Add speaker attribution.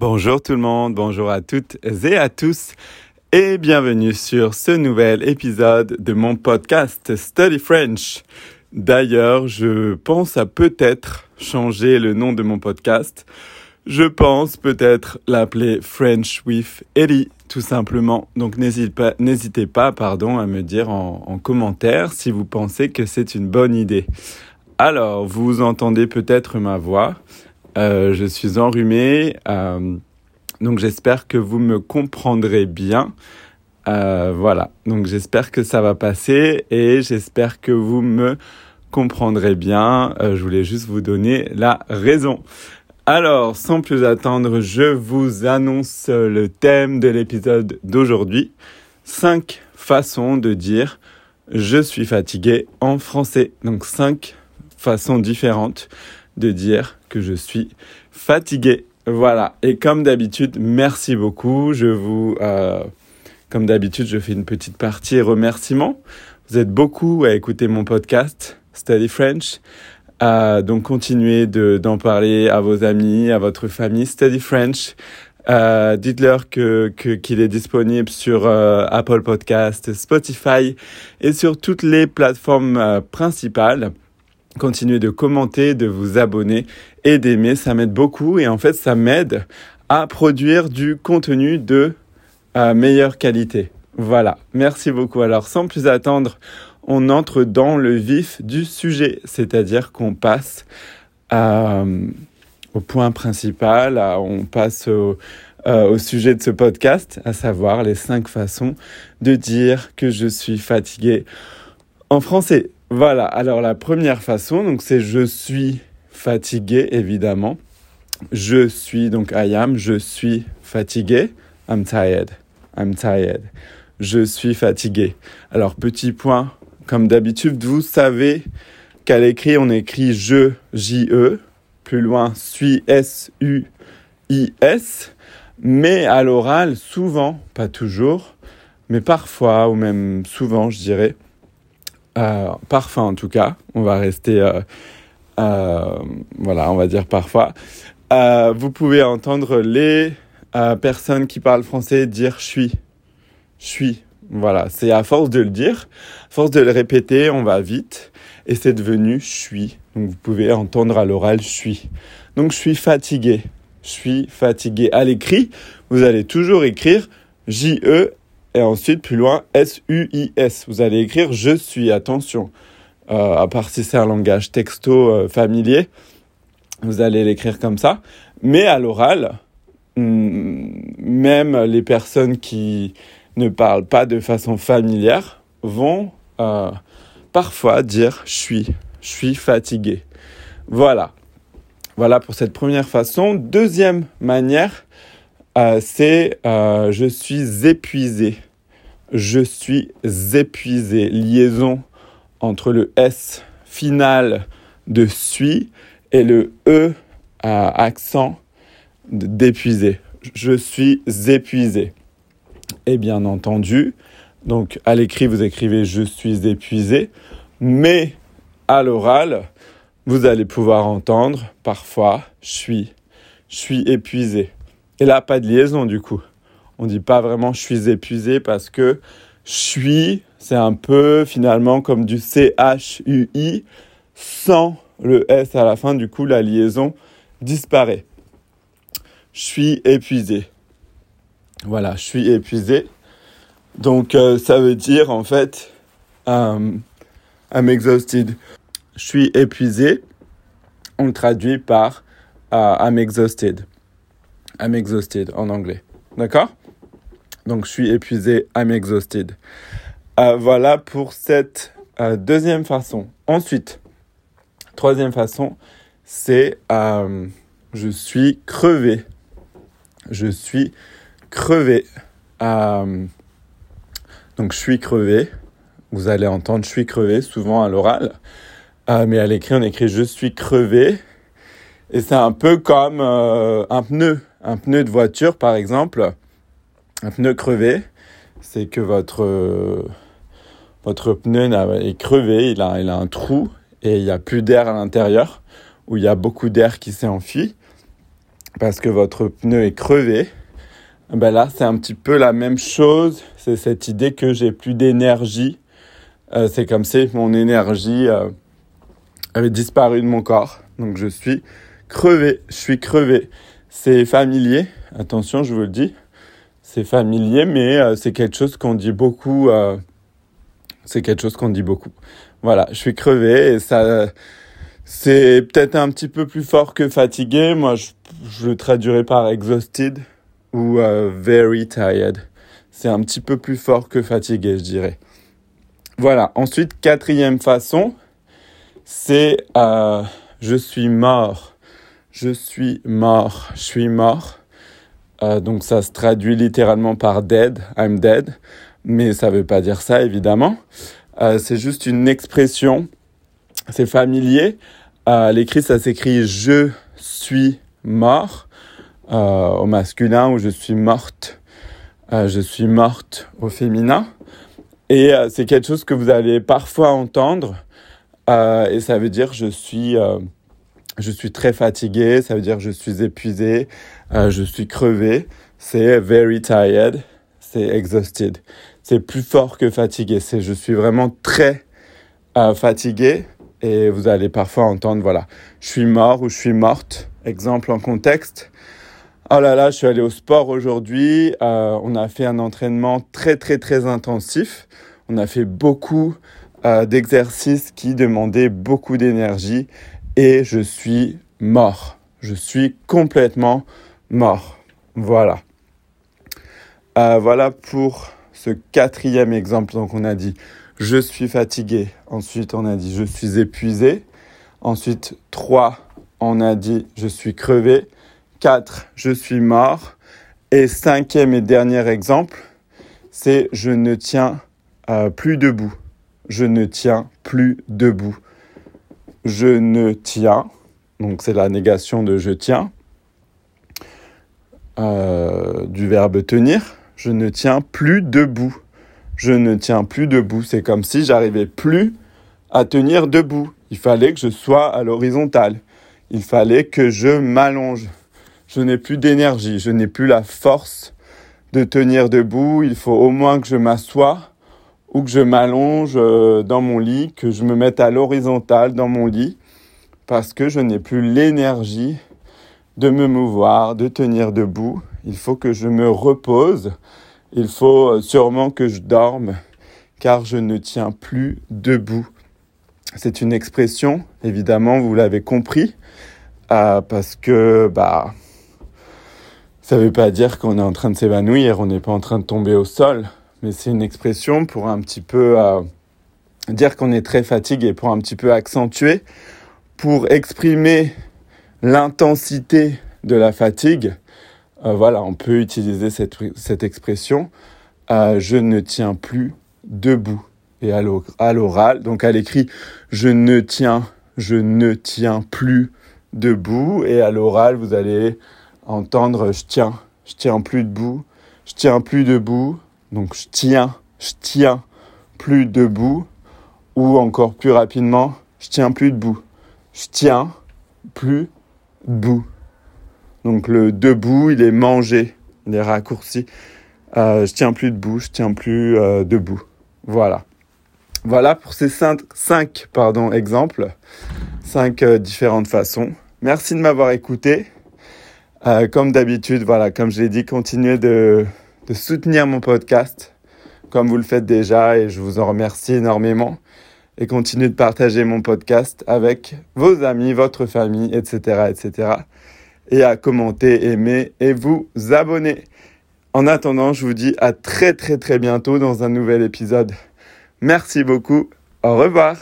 Speaker 1: Bonjour tout le monde, bonjour à toutes et à tous et bienvenue sur ce nouvel épisode de mon podcast Study French. D'ailleurs, je pense à peut-être changer le nom de mon podcast. Je pense peut-être l'appeler French with Ellie, tout simplement. Donc n'hésitez pas, n'hésitez pas pardon, à me dire en, en commentaire si vous pensez que c'est une bonne idée. Alors, vous entendez peut-être ma voix. Euh, je suis enrhumé, euh, donc j'espère que vous me comprendrez bien. Euh, voilà, donc j'espère que ça va passer et j'espère que vous me comprendrez bien. je voulais juste vous donner la raison. Alors, sans plus attendre, je vous annonce le thème de l'épisode d'aujourd'hui. Cinq façons de dire je suis fatigué en français. Donc cinq façons différentes de dire que je suis fatigué. Voilà. Et comme d'habitude, merci beaucoup. Je vous, euh, comme d'habitude, je fais une petite partie remerciements. Vous êtes beaucoup à écouter mon podcast Study French. Euh, donc continuez d'en parler à vos amis, à votre famille. Study French. Euh, Dites-leur que qu'il est disponible sur euh, Apple Podcast, Spotify et sur toutes les plateformes euh, principales continuez de commenter, de vous abonner et d'aimer, ça m'aide beaucoup et en fait ça m'aide à produire du contenu de euh, meilleure qualité. Voilà, merci beaucoup. Alors sans plus attendre, on entre dans le vif du sujet, c'est-à-dire qu'on passe euh, au point principal, on passe au, euh, au sujet de ce podcast, à savoir les cinq façons de dire que je suis fatigué en français. Voilà, alors la première façon, donc c'est je suis fatigué, évidemment. Je suis, donc I am, je suis fatigué. I'm tired. I'm tired. Je suis fatigué. Alors, petit point, comme d'habitude, vous savez qu'à l'écrit, on écrit je, J-E. Plus loin, suis, S-U-I-S. Mais à l'oral, souvent, pas toujours, mais parfois, ou même souvent, je dirais, euh, parfois en tout cas, on va rester, euh, euh, voilà, on va dire parfois. vous pouvez entendre les personnes qui parlent français dire je suis, je suis. Voilà, c'est à force de le dire, à force de le répéter, on va vite et c'est devenu je suis. Donc vous pouvez entendre à l'oral je suis. Donc je suis fatigué. Je suis fatigué. À l'écrit, vous allez toujours écrire J-E et ensuite, plus loin, S-U-I-S. Vous allez écrire je suis, attention. Euh, à part si c'est un langage texto euh, familier, vous allez l'écrire comme ça. Mais à l'oral, hmm, même les personnes qui ne parlent pas de façon familière vont euh, parfois dire je suis, je suis fatigué. Voilà. Voilà pour cette première façon. Deuxième manière, euh, c'est euh, je suis épuisé. Je suis épuisé. Liaison entre le S final de suis et le E à accent d'épuisé. Je suis épuisé. Et bien entendu, donc à l'écrit vous écrivez je suis épuisé, mais à l'oral, vous allez pouvoir entendre parfois suis, je suis épuisé. Et là, pas de liaison du coup. On dit pas vraiment je suis épuisé parce que je suis, c'est un peu finalement comme du C-H-U-I sans le S à la fin. Du coup, la liaison disparaît. Je suis épuisé. Voilà, je suis épuisé. Donc, euh, ça veut dire en fait, um, I'm exhausted. Je suis épuisé. On le traduit par uh, I'm exhausted. I'm exhausted en anglais. D'accord? Donc je suis épuisé, I'm exhausted. Euh, voilà pour cette euh, deuxième façon. Ensuite, troisième façon, c'est euh, je suis crevé. Je suis crevé. donc je suis crevé. Vous allez entendre je suis crevé souvent à l'oral. mais à l'écrit, on écrit je suis crevé. Et c'est un peu comme un pneu un pneu de voiture, par exemple, un pneu crevé, c'est que votre, votre pneu est crevé, il a, il a un trou et il n'y a plus d'air à l'intérieur, où il y a beaucoup d'air qui s'est enfui. parce que votre pneu est crevé, ben là, c'est un petit peu la même chose. C'est cette idée que j'ai plus d'énergie. Euh, c'est comme si mon énergie euh, avait disparu de mon corps. Donc je suis crevé, je suis crevé. C'est familier, attention, je vous le dis. C'est familier, mais euh, c'est quelque chose qu'on dit beaucoup. c'est quelque chose qu'on dit beaucoup. Voilà, je suis crevé et ça, c'est peut-être un petit peu plus fort que fatigué. Moi, je, le traduirais par exhausted ou euh, very tired. C'est un petit peu plus fort que fatigué, je dirais. Voilà. Ensuite, quatrième façon, c'est euh, je suis mort. Je suis mort. Je suis mort. Euh, donc ça se traduit littéralement par dead. I'm dead. Mais ça ne veut pas dire ça, évidemment. c'est juste une expression. C'est familier. L'écrit, ça s'écrit je suis mort. Euh, au masculin ou je suis morte. Euh, je suis morte au féminin. Et euh, c'est quelque chose que vous allez parfois entendre. et ça veut dire je suis, je suis très fatigué, ça veut dire je suis épuisé, je suis crevé. C'est very tired, c'est exhausted. C'est plus fort que fatigué. C'est je suis vraiment très fatigué. Et vous allez parfois entendre, voilà, je suis mort ou je suis morte. Exemple en contexte. Oh là là, je suis allé au sport aujourd'hui. Euh, on a fait un entraînement très très très intensif. On a fait beaucoup euh, d'exercices qui demandaient beaucoup d'énergie et je suis mort. Je suis complètement mort. Voilà. Euh, voilà pour ce quatrième exemple. Donc on a dit je suis fatigué. Ensuite on a dit je suis épuisé. Ensuite trois, on a dit je suis crevé. 4, je suis mort. Et cinquième et dernier exemple, c'est je ne tiens euh, plus debout. Je ne tiens plus debout. Je ne tiens, donc c'est la négation de je tiens, euh, du verbe tenir. Je ne tiens plus debout. Je ne tiens plus debout. C'est comme si j'arrivais plus à tenir debout. Il fallait que je sois à l'horizontale. Il fallait que je m'allonge je n'ai plus d'énergie, je n'ai plus la force de tenir debout. Il faut au moins que je m'assoie ou que je m'allonge euh, dans mon lit, que je me mette à l'horizontale dans mon lit, parce que je n'ai plus l'énergie de me mouvoir, de tenir debout. Il faut que je me repose. Il faut euh, sûrement que je dorme, car je ne tiens plus debout. C'est une expression, évidemment, vous l'avez compris, euh, parce que bah ça ne veut pas dire qu'on est en train de s'évanouir, on n'est pas en train de tomber au sol, mais c'est une expression pour un petit peu euh, dire qu'on est très fatigué, pour un petit peu accentuer, pour exprimer l'intensité de la fatigue. Euh, voilà, on peut utiliser cette, expression. Euh, je ne tiens plus debout. Et à l'oral, donc à l'écrit, je ne tiens, je ne tiens plus debout. Et à l'oral, vous allez entendre je tiens, je tiens plus debout, je tiens plus debout, donc je tiens, je tiens plus debout, ou encore plus rapidement, je tiens plus debout, je tiens plus debout. Donc le debout, il est mangé, il est raccourci. Euh, je tiens plus debout, je tiens plus euh, debout. Voilà. Voilà pour ces cinq, pardon, exemples, cinq euh, différentes façons. Merci de m'avoir écouté. Comme d'habitude, voilà, comme je l'ai dit, continuez de, de, soutenir mon podcast, comme vous le faites déjà, et je vous en remercie énormément. Et continuez de partager mon podcast avec vos amis, votre famille, etc., etc. Et à commenter, aimer et vous abonner. En attendant, je vous dis à très très très bientôt dans un nouvel épisode. Merci beaucoup. Au revoir.